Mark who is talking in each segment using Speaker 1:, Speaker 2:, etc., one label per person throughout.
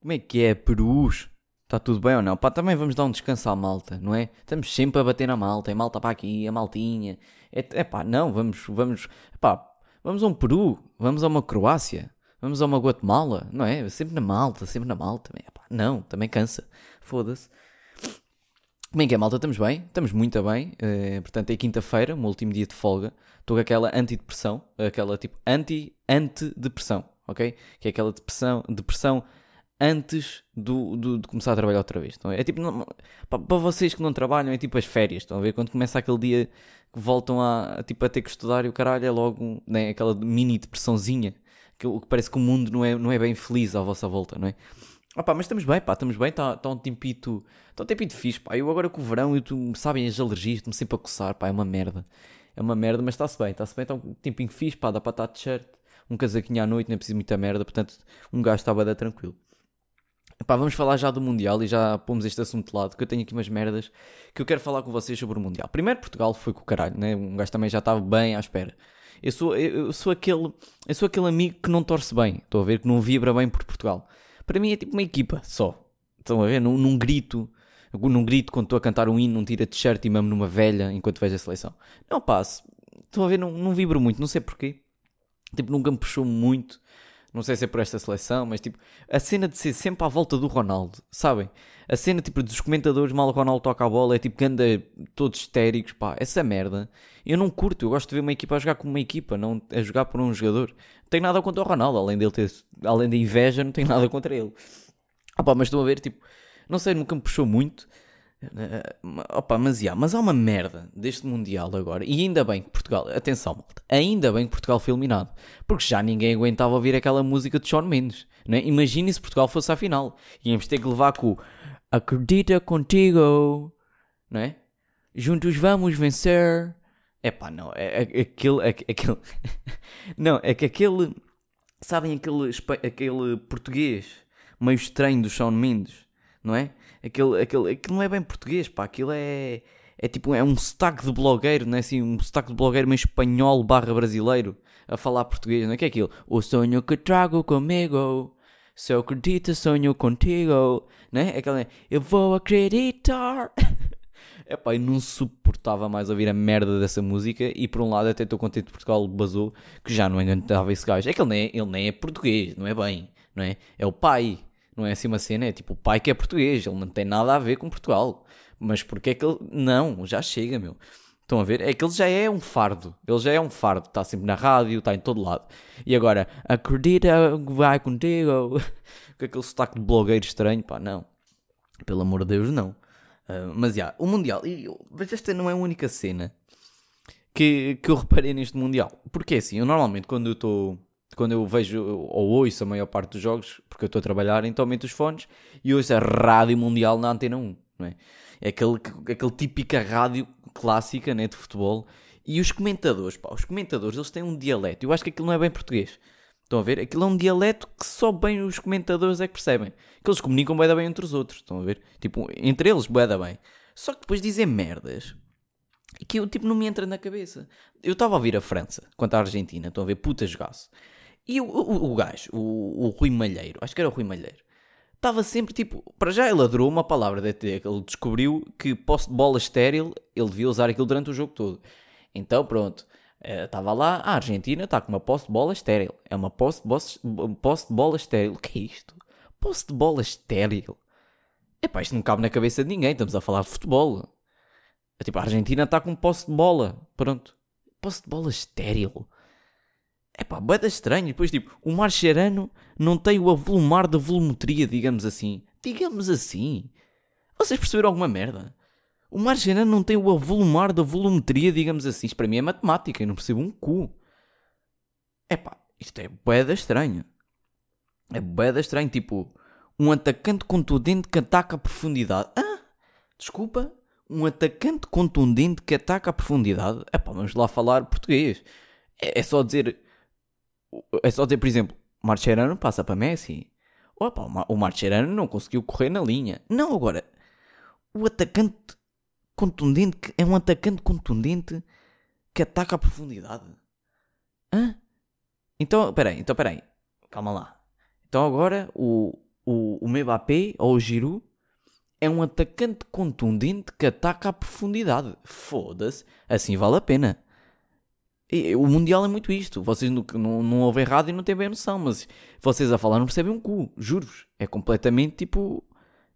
Speaker 1: Como é que é, Perus? Está tudo bem ou não? Pá, também vamos dar um descanso à malta, não é? Estamos sempre a bater na malta, é malta para aqui, a maltinha. É, é pá, não, vamos, vamos, pá, vamos a um Peru, vamos a uma Croácia, vamos a uma Guatemala, não é? Sempre na malta, sempre na malta. É, pá, não, também cansa, foda-se. Como é que é, malta? Estamos bem? Estamos muito bem. Uh, portanto, é quinta-feira, o meu último dia de folga. Estou com aquela antidepressão, aquela tipo anti-antidepressão, ok? Que é aquela depressão, depressão antes do, do, de começar a trabalhar outra vez. Então, é tipo, para vocês que não trabalham, é tipo as férias, estão a ver? Quando começa aquele dia que voltam a, tipo, a ter que estudar e o caralho é logo né, aquela mini depressãozinha, que, que parece que o mundo não é, não é bem feliz à vossa volta, não é? Opa, mas estamos bem, pá, estamos bem, está tá um tempito, está um tempito fixe, pá. Eu agora com o verão, eu, tu, sabem, as alergias, estou-me sempre a coçar, pá, é uma merda. É uma merda, mas está-se bem, está-se bem, está um tempinho fixe, pá, dá para estar de shirt, um casaquinho à noite, não é preciso muita merda, portanto, um gajo a dar tranquilo. Pá, vamos falar já do Mundial e já pomos este assunto de lado, que eu tenho aqui umas merdas que eu quero falar com vocês sobre o Mundial. Primeiro, Portugal foi com o caralho, né? Um gajo também já estava bem à espera. Eu sou, eu, sou, aquele, eu sou aquele amigo que não torce bem, estou a ver, que não vibra bem por Portugal. Para mim é tipo uma equipa só. Estão a ver? Num, num grito, num grito quando estou a cantar um hino, não tira t-shirt e mesmo numa velha enquanto vejo a seleção. Não passo. Estão a ver? Não, não vibro muito, não sei porquê. Tipo, nunca me puxou muito. Não sei se é por esta seleção, mas tipo, a cena de ser sempre à volta do Ronaldo, sabem? A cena tipo dos comentadores, mal o Ronaldo toca a bola, é tipo que anda todos histéricos, pá, essa merda. Eu não curto, eu gosto de ver uma equipa a jogar como uma equipa, não a jogar por um jogador. Não tenho nada contra o Ronaldo, além dele ter, além da inveja, não tenho nada contra ele. Ah, pá, mas estão a ver, tipo, não sei, nunca me puxou muito. Uh, opa, mas, yeah, mas há uma merda deste Mundial agora. E ainda bem que Portugal, atenção, malta, ainda bem que Portugal foi eliminado. Porque já ninguém aguentava ouvir aquela música de Sean Mendes. Né? Imagine se Portugal fosse à final. Íamos ter que levar com Acredita contigo, não é? Juntos vamos vencer. É pá, não, é, é, aquele. É, aquele não, é que aquele. Sabem aquele, aquele português meio estranho do Sean Mendes, não é? Aquele, aquele, aquilo não é bem português, pá, aquilo é, é tipo, é um sotaque de blogueiro, não é assim, um sotaque de blogueiro meio espanhol barra brasileiro a falar português, não é que é aquilo? O sonho que trago comigo, se eu acredito, sonho contigo, não é? Aquela, eu vou acreditar. É pá, eu não suportava mais ouvir a merda dessa música e por um lado até estou contente que Portugal basou que já não aguentava esse gajo. É que ele nem é, ele nem é português, não é bem, não é? É o pai. Não é assim uma cena, é tipo o pai que é português, ele não tem nada a ver com Portugal. Mas porque é que ele. Não, já chega, meu. Estão a ver? É que ele já é um fardo. Ele já é um fardo. Está sempre na rádio, está em todo lado. E agora, acredita que vai contigo. com aquele sotaque de blogueiro estranho, pá, não. Pelo amor de Deus, não. Uh, mas já, o Mundial. E, mas esta não é a única cena que, que eu reparei neste Mundial. Porque é assim, eu normalmente quando eu estou quando eu vejo ou ouço a maior parte dos jogos, porque eu estou a trabalhar, então aumento os fones e ouço a rádio mundial na antena 1, não é? É aquele, aquele típica rádio clássica né, de futebol. E os comentadores, pá, os comentadores, eles têm um dialeto. Eu acho que aquilo não é bem português. Estão a ver? Aquilo é um dialeto que só bem os comentadores é que percebem. Que eles comunicam bem, bem entre os outros. Estão a ver? Tipo, entre eles, bem, bem. Só que depois dizem merdas que eu, tipo, não me entra na cabeça. Eu estava a ouvir a França quanto à Argentina. Estão a ver? Puta jogaço. E o, o, o gajo, o, o Rui Malheiro, acho que era o Rui Malheiro, estava sempre tipo. Para já ele adorou uma palavra, de, ele descobriu que posse de bola estéril, ele devia usar aquilo durante o jogo todo. Então pronto, estava lá, a Argentina está com uma posse de bola estéril. É uma posse de, posse de bola estéril. O que é isto? Posse de bola estéril? Epá, isto não cabe na cabeça de ninguém, estamos a falar de futebol. Tipo, a Argentina está com posse de bola. Pronto. Posse de bola estéril. É pá, bada estranho. Depois, tipo, o Marcherano não tem o avolumar da volumetria, digamos assim. Digamos assim. Vocês perceberam alguma merda? O Marcherano não tem o avolumar da volumetria, digamos assim. Isto para mim é matemática, eu não percebo um cu. É pá, isto é boeda estranho. É boeda estranho, tipo, um atacante contundente que ataca a profundidade. Ah, desculpa, um atacante contundente que ataca a profundidade. É pá, vamos lá falar português. É, é só dizer é só dizer, por exemplo, Marcherano passa para Messi. Opa, o Marcherano não conseguiu correr na linha. Não, agora, o atacante contundente é um atacante contundente que ataca a profundidade. Hã? Então, peraí, então peraí. Calma lá. Então agora o, o, o Mbappé ou o Giroud é um atacante contundente que ataca à profundidade. Foda-se, assim vale a pena. E, o Mundial é muito isto. Vocês não, não, não ouvem errado e não têm bem noção, mas vocês a falar não percebem um cu, juro-vos. É completamente tipo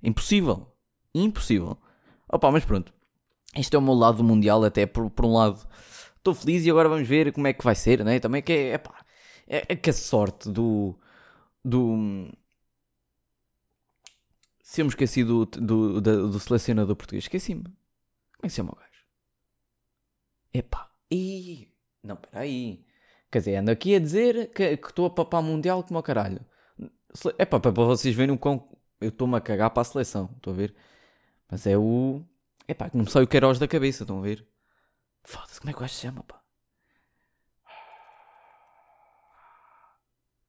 Speaker 1: impossível. Impossível. Opa, mas pronto. Este é o meu lado do Mundial, até por, por um lado. Estou feliz e agora vamos ver como é que vai ser, né? Também que é, é, pá, é, é que a sorte do. do se eu me esqueci do, do, do, do selecionador português, esqueci-me. Como é que se chama o gajo? Epá, ih, não, peraí. Quer dizer, ando aqui a dizer que estou a papar mundial como o caralho. Epá, para vocês verem o quão eu estou-me a cagar para a seleção, estão a ver? Mas é o. Epá, que não me sai o Queiroz da cabeça, estão a ver? Foda-se, como é que o gajo se chama, pá?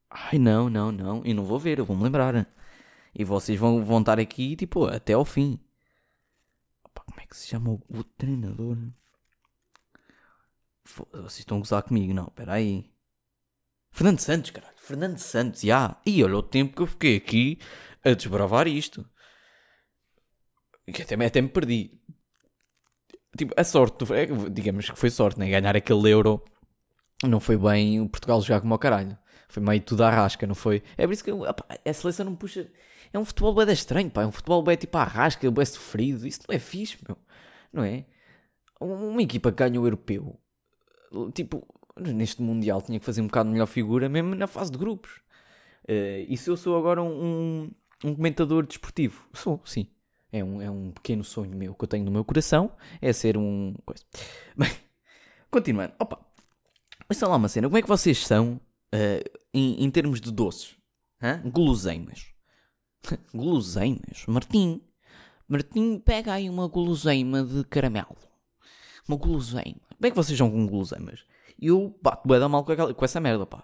Speaker 1: Ai, não, não, não. E não vou ver, eu vou-me lembrar. E vocês vão, vão estar aqui, tipo, até ao fim. Opa, como é que se chama o, o treinador? Vocês estão a gozar comigo, não, espera aí. Fernando Santos, caralho. Fernando Santos, já. Yeah. E olha o tempo que eu fiquei aqui a desbravar isto. Que até, até me perdi. Tipo, a sorte, é, digamos que foi sorte, né? Ganhar aquele euro não foi bem o Portugal jogar como ao caralho. Foi meio tudo à rasca, não foi? É por isso que opa, a seleção não puxa. É um futebol bem estranho, pá. É um futebol bem tipo à rasca, bem sofrido. Isso não é fixe, meu. Não é? Uma equipa que ganha o europeu, tipo, neste Mundial tinha que fazer um bocado melhor figura, mesmo na fase de grupos. Uh, e se eu sou agora um, um comentador desportivo? Sou, sim. É um, é um pequeno sonho meu que eu tenho no meu coração. É ser um. Coisa. Bem, continuando. Opa, olha lá uma cena. Como é que vocês são uh, em, em, termos de doces? Hã? Guloseimas. guloseimas? Martim. Martim, pega aí uma guloseima de caramelo. Uma guloseima. É que vocês são com guloseimas? Eu bato bem da mal com, aquela, com essa merda, pá.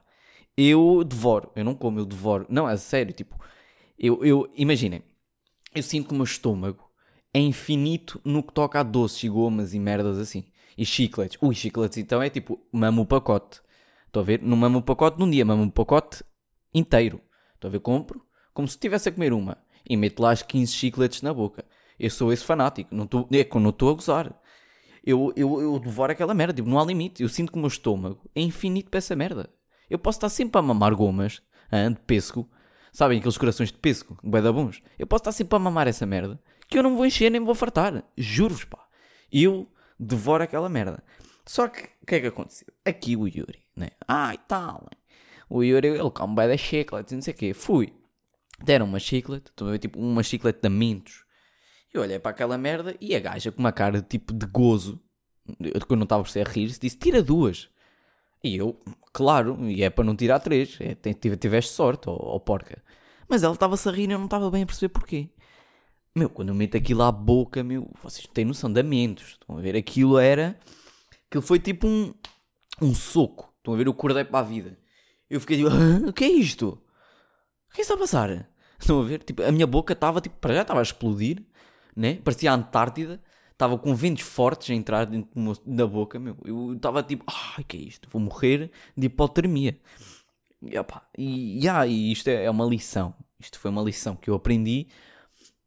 Speaker 1: Eu devoro. Eu não como, eu devoro. Não, é sério, tipo. Eu, eu imaginem. Eu sinto que o meu estômago é infinito no que toca a doces e gomas e merdas assim. E chicletes. Ui, chicletes então é tipo, mamo o pacote. Estou a ver? Não mamo o pacote num dia, mamo o pacote inteiro. Estou a ver? Compro como se estivesse a comer uma. E meto lá as 15 chicletes na boca. Eu sou esse fanático. Não tô, é quando não estou a gozar. Eu, eu, eu devoro aquela merda. Tipo, não há limite. Eu sinto que o meu estômago é infinito para essa merda. Eu posso estar sempre a mamar gomas de pêssego. Sabem aqueles corações de pêssego? Bué. Eu posso estar sempre a mamar essa merda. Que eu não vou encher nem vou fartar. Juro-vos, pá. Eu devoro aquela merda. Só que, o que é que aconteceu? Aqui o Yuri, né? E tal. Né? O Yuri, ele come bué da chiclete, não sei o quê. Fui. Deram uma chiclete, tipo uma chiclete de Mentos. Eu olhei para aquela merda e a gaja com uma cara tipo de gozo, que eu não estava a rir, disse: tira duas. E eu, claro, e é para não tirar três, é, tiveste sorte, ó porca. Mas ela estava-se a rir e eu não estava bem a perceber porquê. Meu, quando eu meto aquilo à boca, meu, vocês têm noção de mentos. Estão a ver? Aquilo era. Aquilo foi tipo um. Um soco. Estão a ver? Eu acordei para a vida. Eu fiquei tipo, ah, o que é isto? O que é está a passar? Estão a ver? Tipo, a minha boca estava, tipo, para já estava a explodir, né? Parecia a Antártida. Estava com ventos fortes a entrar dentro da boca, meu. Eu estava tipo, ai, que é isto? Vou morrer de hipotermia. E, opa, e, e isto é, é uma lição. Isto foi uma lição que eu aprendi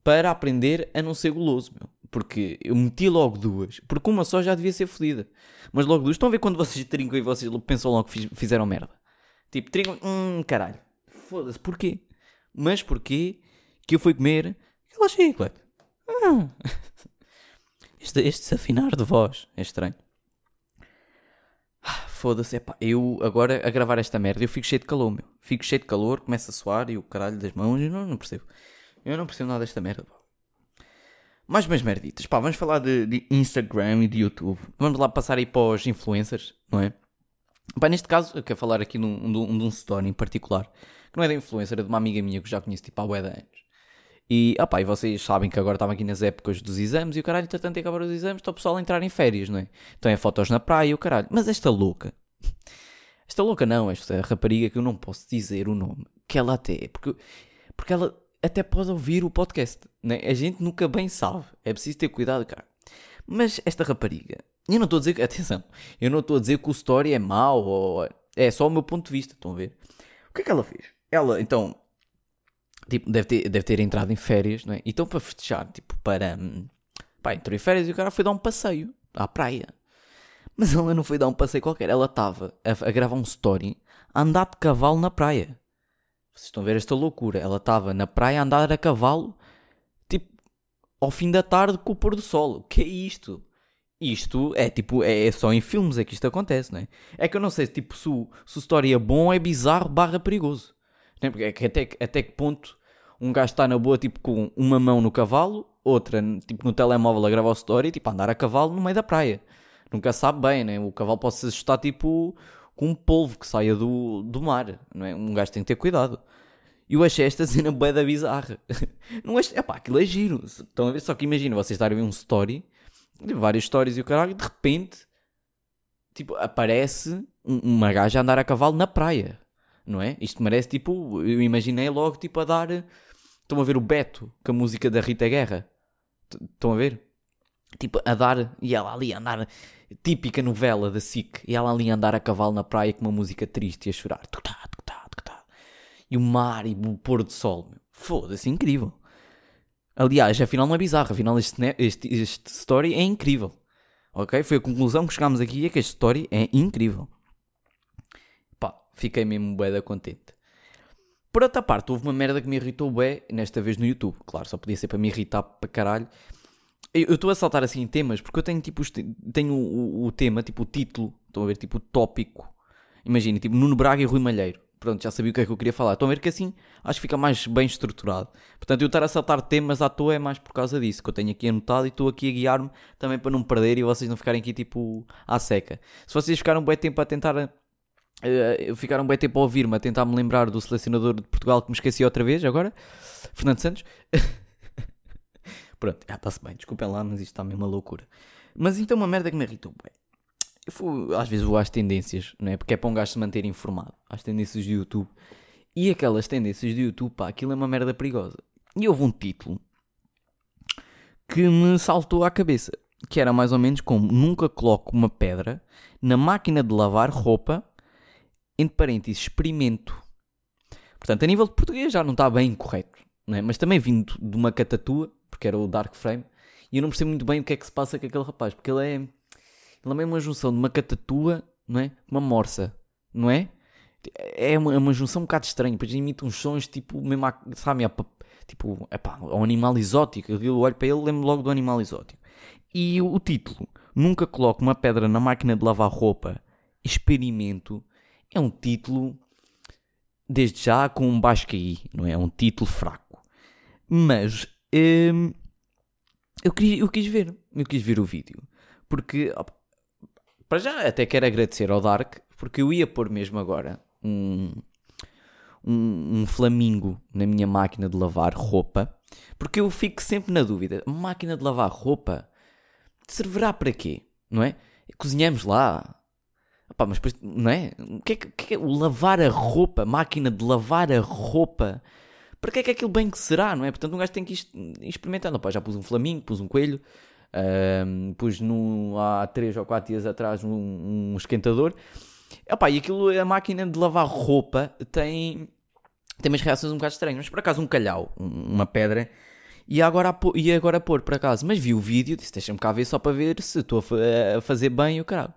Speaker 1: para aprender a não ser goloso, meu. Porque eu meti logo duas. Porque uma só já devia ser fodida. Mas logo duas. Estão a ver quando vocês trincam e vocês pensam logo que fizeram merda? Tipo, trincam. Hum, caralho. Foda-se. Porquê? Mas porquê que eu fui comer aquela chiclete? Este, este desafinar de voz é estranho. Ah, Foda-se. Eu agora a gravar esta merda, eu fico cheio de calor, meu. Fico cheio de calor, começa a suar e o caralho das mãos, eu não, não percebo. Eu não percebo nada desta merda, pá. Mais umas merditas, pá. Vamos falar de, de, Instagram e de YouTube. Vamos lá passar aí para os influencers, não é? Pá, neste caso, eu quero falar aqui de um, de um story em particular, que não é da influencer, é de uma amiga minha que já conheço tipo há bué de anos. E, opá, e vocês sabem que agora estava aqui nas épocas dos exames e o caralho, entretanto, acabar os exames, está o pessoal a entrar em férias, não é? Então é fotos na praia e o caralho. Mas esta louca, esta louca não, esta rapariga que eu não posso dizer o nome, que ela até é, porque, porque ela até pode ouvir o podcast, né? A gente nunca bem sabe, é preciso ter cuidado, cara. Mas esta rapariga, eu não estou a dizer atenção, eu não estou a dizer que o story é mau ou é só o meu ponto de vista, estão a ver? O que é que ela fez? Ela, então, Tipo, deve ter, deve ter entrado em férias, não é? Então para festejar, tipo, para. hum, Pá, entrou em férias e o cara foi dar um passeio à praia. Mas ela não foi dar um passeio qualquer, ela estava a, a gravar um story a andar de cavalo na praia. Vocês estão a ver esta loucura? Ela estava na praia a andar a cavalo, tipo, ao fim da tarde com o pôr do sol. O que é isto? Isto é tipo, é, é só em filmes é que isto acontece, não é? É que eu não sei tipo, se o, se o story é bom é bizarro barra perigoso. É? É que até, até que ponto um gajo está na boa, tipo, com uma mão no cavalo, outra, tipo, no telemóvel a gravar o story, tipo, a andar a cavalo no meio da praia. Nunca sabe bem, né? O cavalo pode se assustar, tipo, com um polvo que saia do, do mar, não é? Um gajo tem que ter cuidado. E eu achei esta cena bué da bizarra. Não achei, epá, aquilo é giro. Estão a ver? Só que imagina, vocês estarem a ver um story, várias stories e o caralho, de repente, tipo, aparece um- uma gaja a andar a cavalo na praia, não é? Isto merece, tipo, eu imaginei logo, tipo, a dar... Estão a ver o Beto, com a música da Rita Guerra? Estão a ver? Tipo, a dar, e ela ali a andar, típica novela da SIC, e ela ali a andar a cavalo na praia com uma música triste e a chorar. E o mar e o pôr do sol. Foda-se, incrível. Aliás, afinal não é bizarro, afinal este, este, este story é incrível. Ok? Foi a conclusão que chegámos aqui, é que este story é incrível. Fiquei mesmo bué da contente. Por outra parte, houve uma merda que me irritou bué, nesta vez no YouTube. Claro, só podia ser para me irritar para caralho. Eu estou a saltar assim temas, porque eu tenho tipo tenho o, o- tema, tipo o título, estão a ver, tipo o tópico. Imagina, tipo Nuno Braga e Rui Malheiro. Pronto, já sabia o que é que eu queria falar. Estão a ver que assim acho que fica mais bem estruturado. Portanto, eu estar a saltar temas à toa é mais por causa disso, que eu tenho aqui anotado e estou aqui a guiar-me também para não perder e vocês não ficarem aqui tipo à seca. Se vocês ficaram um bom tempo a tentar. Eh, ficaram bom tempo a ouvir-me, a tentar me lembrar do selecionador de Portugal que me esqueci outra vez agora, Fernando Santos. Pronto, já está-se bem, desculpem lá, mas isto está mesmo uma loucura. Mas então uma merda que me irritou, bué. Eu fui- às vezes vou às tendências, não é? Porque é para um gajo se manter informado. Às tendências do YouTube. E aquelas tendências do YouTube, pá, aquilo é uma merda perigosa. E houve um título que me saltou à cabeça. Que era mais ou menos como Nunca coloco uma pedra na máquina de lavar roupa, entre parênteses, experimento. Portanto, a nível de português já não está bem correto. É? Mas também vindo de uma catatua, porque era o Dark Frame, e eu não percebo muito bem o que é que se passa com aquele rapaz, porque ele é. Ele é uma junção de uma catatua, não é? Uma morsa, não é? É uma, é uma junção um bocado estranha, depois imita uns sons tipo, mesmo, sabe, pa- tipo, epá, um animal exótico. Eu olho para ele e lembro logo do animal exótico. E o título, Nunca coloco uma pedra na máquina de lavar roupa, experimento, é um título, desde já, com um baixo QI, não é? É um título fraco. Mas, hum, eu, queria, eu quis ver, eu quis ver o vídeo. Porque, para já, até quero agradecer ao Dark, porque eu ia pôr mesmo agora um, um, um flamingo na minha máquina de lavar roupa, porque eu fico sempre na dúvida: máquina de lavar roupa servirá para quê? Não é? Cozinhamos lá. Epá, mas depois, não é? O que é, que, é que é o lavar a roupa? Máquina de lavar a roupa? Para que é que aquilo bem que será, não é? Portanto, um gajo tem que ir experimentando. Opá, já pus um flamingo, pus um coelho, ahm, pus no, há 3 ou 4 dias atrás um, um esquentador. Epá, e aquilo, a máquina de lavar roupa tem, tem umas reações um bocado estranhas. Mas por acaso um calhau, um- uma pedra, e agora a, pô- e agora pôr por acaso. Mas vi o vídeo, disse deixa-me cá ver só para ver se estou a fazer bem o caralho.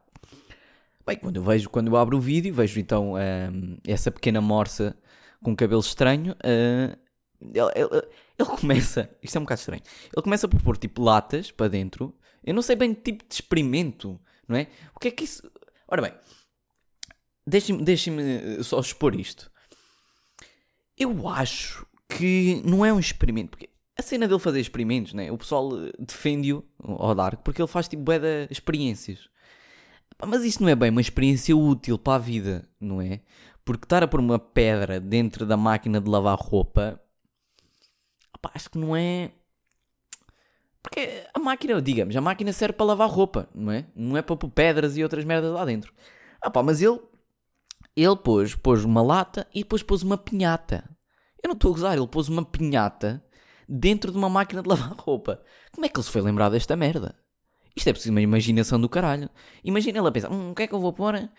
Speaker 1: Bem, quando eu vejo, quando eu abro o vídeo, vejo então ahm, essa pequena morsa com cabelo estranho. ah, ele, ele- ele começa, isto é um bocado estranho. Ele começa por pôr tipo latas para dentro. Eu não sei bem que tipo de experimento, não é? O que é que isso. Ora bem, deixem-me deixem só expor isto. Eu acho que não é um experimento, porque a cena dele fazer experimentos, né? o pessoal eh, defende-o ao Dark porque ele faz tipo bué de experiências. Mas isso não é bem uma experiência útil para a vida, não é? Porque estar a pôr uma pedra dentro da máquina de lavar roupa, opá, acho que não é. Porque a máquina, digamos, a máquina serve para lavar roupa, não é? Não é para pôr pedras e outras merdas lá dentro. Ah pá, mas ele, ele pôs, pôs uma lata e depois pôs uma pinhata. Eu não estou a gozar, ele pôs uma pinhata dentro de uma máquina de lavar roupa. Como é que ele se foi lembrar desta merda? Isto é preciso uma imaginação do caralho. Imagina ele a pensar: hum, o que é que eu vou pôr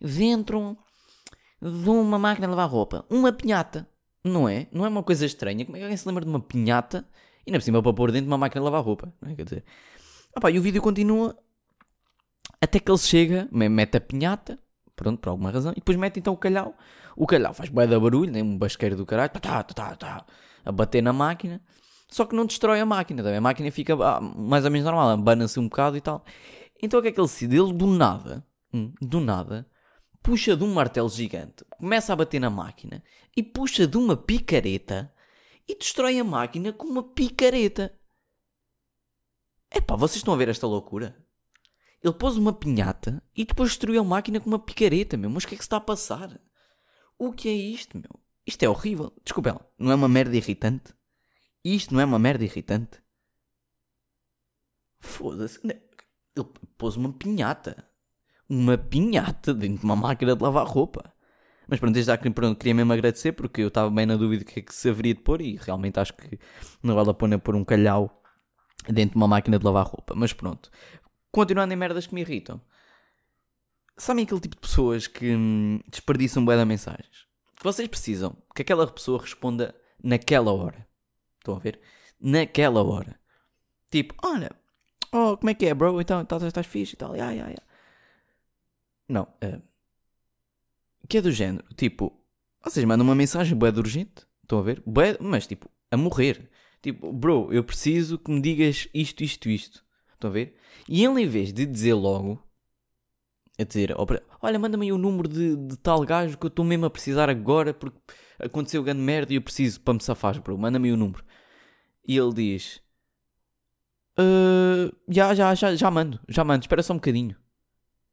Speaker 1: dentro de uma máquina de lavar roupa? Uma pinhata. Não é? Não é uma coisa estranha. Como é que alguém se lembra de uma pinhata e é por cima para pôr dentro de uma máquina de lavar roupa? Não é? Quer dizer. Opa, e o vídeo continua até que ele chega, mete a pinhata, pronto, por alguma razão, e depois mete então o calhau. O calhau faz bué da barulho, nem um basqueiro do caralho, tá, tá, tá, tá, a bater na máquina, só que não destrói a máquina, a máquina fica ah, mais ou menos normal, abana-se um bocado e tal. Então o que é que ele decide? Ele do nada, hum, do nada, puxa de um martelo gigante, começa a bater na máquina e puxa de uma picareta e destrói a máquina com uma picareta. Epá, vocês estão a ver esta loucura? Ele pôs uma pinhata e depois destruiu a máquina com uma picareta, meu. Mas o que é que se está a passar? O que é isto, meu? Isto é horrível. Desculpa. Não é uma merda irritante? Isto não é uma merda irritante? Foda-se. Ele pôs uma pinhata. Uma pinhata dentro de uma máquina de lavar roupa. Mas pronto, desde já pronto, queria mesmo agradecer porque eu estava bem na dúvida do que é que se haveria de pôr e realmente acho que não vale a pena pôr um calhau dentro de uma máquina de lavar roupa. Mas pronto, continuando em merdas que me irritam. Sabem aquele tipo de pessoas que hum, desperdiçam bué de mensagens? Vocês precisam que aquela pessoa responda naquela hora. Estão a ver? Naquela hora. Tipo, olha, oh, como é que é, bro? Então, estás, estás fixe e tal. Yeah, yeah, yeah. Não. Uh, que é do género. Tipo, vocês mandam uma mensagem bué de urgente. Estão a ver? Bué, mas tipo, a morrer. Tipo, bro, eu preciso que me digas isto, isto, isto. Estão a ver? E ele, em vez de dizer logo, a dizer, olha, manda-me aí o número de, de, tal gajo que eu estou mesmo a precisar agora porque aconteceu grande merda e eu preciso para me safar, bro, manda-me o número. E ele diz, uh, já, já, já, já mando, já mando, espera só um bocadinho.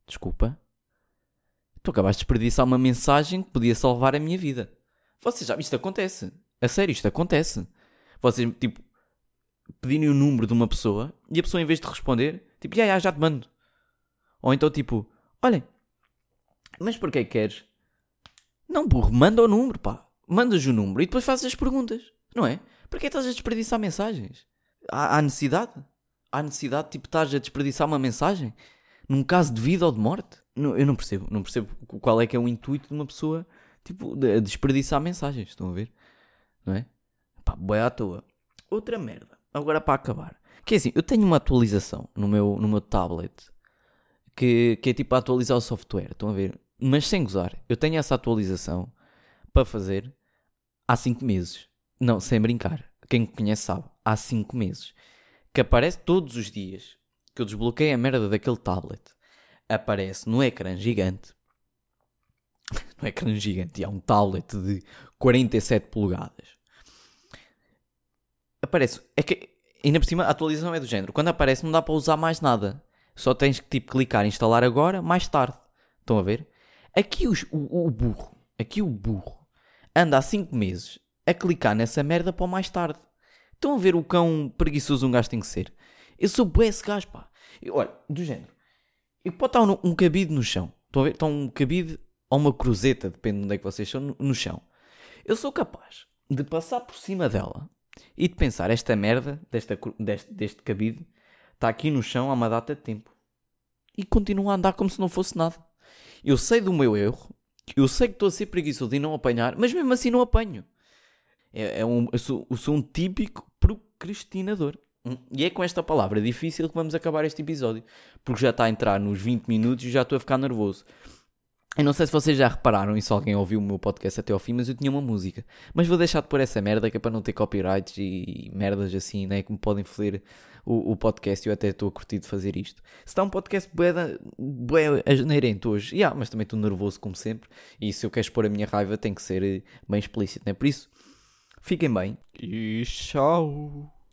Speaker 1: Desculpa. Tu acabaste de desperdiçar uma mensagem que podia salvar a minha vida. Vocês já, isto acontece. A sério, isto acontece. Vocês, tipo, pedirem o número de uma pessoa e a pessoa, em vez de responder, tipo, já, já, já te mando. Ou então, tipo, olhem, mas porquê que queres? Não, burro, manda o número, pá. Mandas o número e depois fazes as perguntas, não é? Porquê estás a desperdiçar mensagens? Há, há necessidade? Há necessidade, tipo, estás a desperdiçar uma mensagem? Num caso de vida ou de morte? Não, eu não percebo. Não percebo qual é que é o intuito de uma pessoa, tipo, de desperdiçar mensagens. Estão a ver? Não é? Pá, boia à toa. Outra merda agora para acabar. Que é assim, eu tenho uma atualização no meu, no meu tablet que, que é tipo atualizar o software. Estão a ver? Mas sem gozar, eu tenho essa atualização para fazer há 5 meses. Não, sem brincar. Quem me conhece sabe. Há 5 meses. Que aparece todos os dias que eu desbloqueei a merda daquele tablet. Aparece no ecrã gigante. No ecrã gigante. Há um tablet de 47 polegadas aparece. É que ainda por cima a atualização é do género. Quando aparece não dá para usar mais nada. Só tens que tipo clicar instalar agora, mais tarde. Estão a ver? Aqui os, o, o burro, aqui o burro, anda há 5 meses a clicar nessa merda para o mais tarde. Estão a ver o quão preguiçoso um gajo tem que ser? Eu sou bué esse gajo, pá. Eu, olha, do género. Eu pode estar um, um cabide no chão. Estão a ver? Está um cabide ou uma cruzeta, depende de onde é que vocês estão, no, no chão. Eu sou capaz de passar por cima dela e de pensar, esta merda desta, deste, deste cabide está aqui no chão há uma data de tempo. E continua a andar como se não fosse nada. Eu sei do meu erro, eu sei que estou a ser preguiçoso e não apanhar, mas mesmo assim não apanho. É, é um, eu, sou, eu sou um típico procrastinador. Hum, e é com esta palavra difícil que vamos acabar este episódio. Porque já está a entrar nos 20 minutos e já estou a ficar nervoso. Eu não sei se vocês já repararam e se alguém ouviu o meu podcast até ao fim, mas eu tinha uma música. Mas vou deixar de pôr essa merda que é para não ter copyrights e merdas assim, né? Que me podem foder o, o podcast eu até estou a curtir de fazer isto. Se está um podcast bué, bué asneirento hoje, yeah, mas também estou nervoso como sempre. E se eu quero expor a minha raiva tem que ser bem explícito, né? Por isso, fiquem bem e tchau.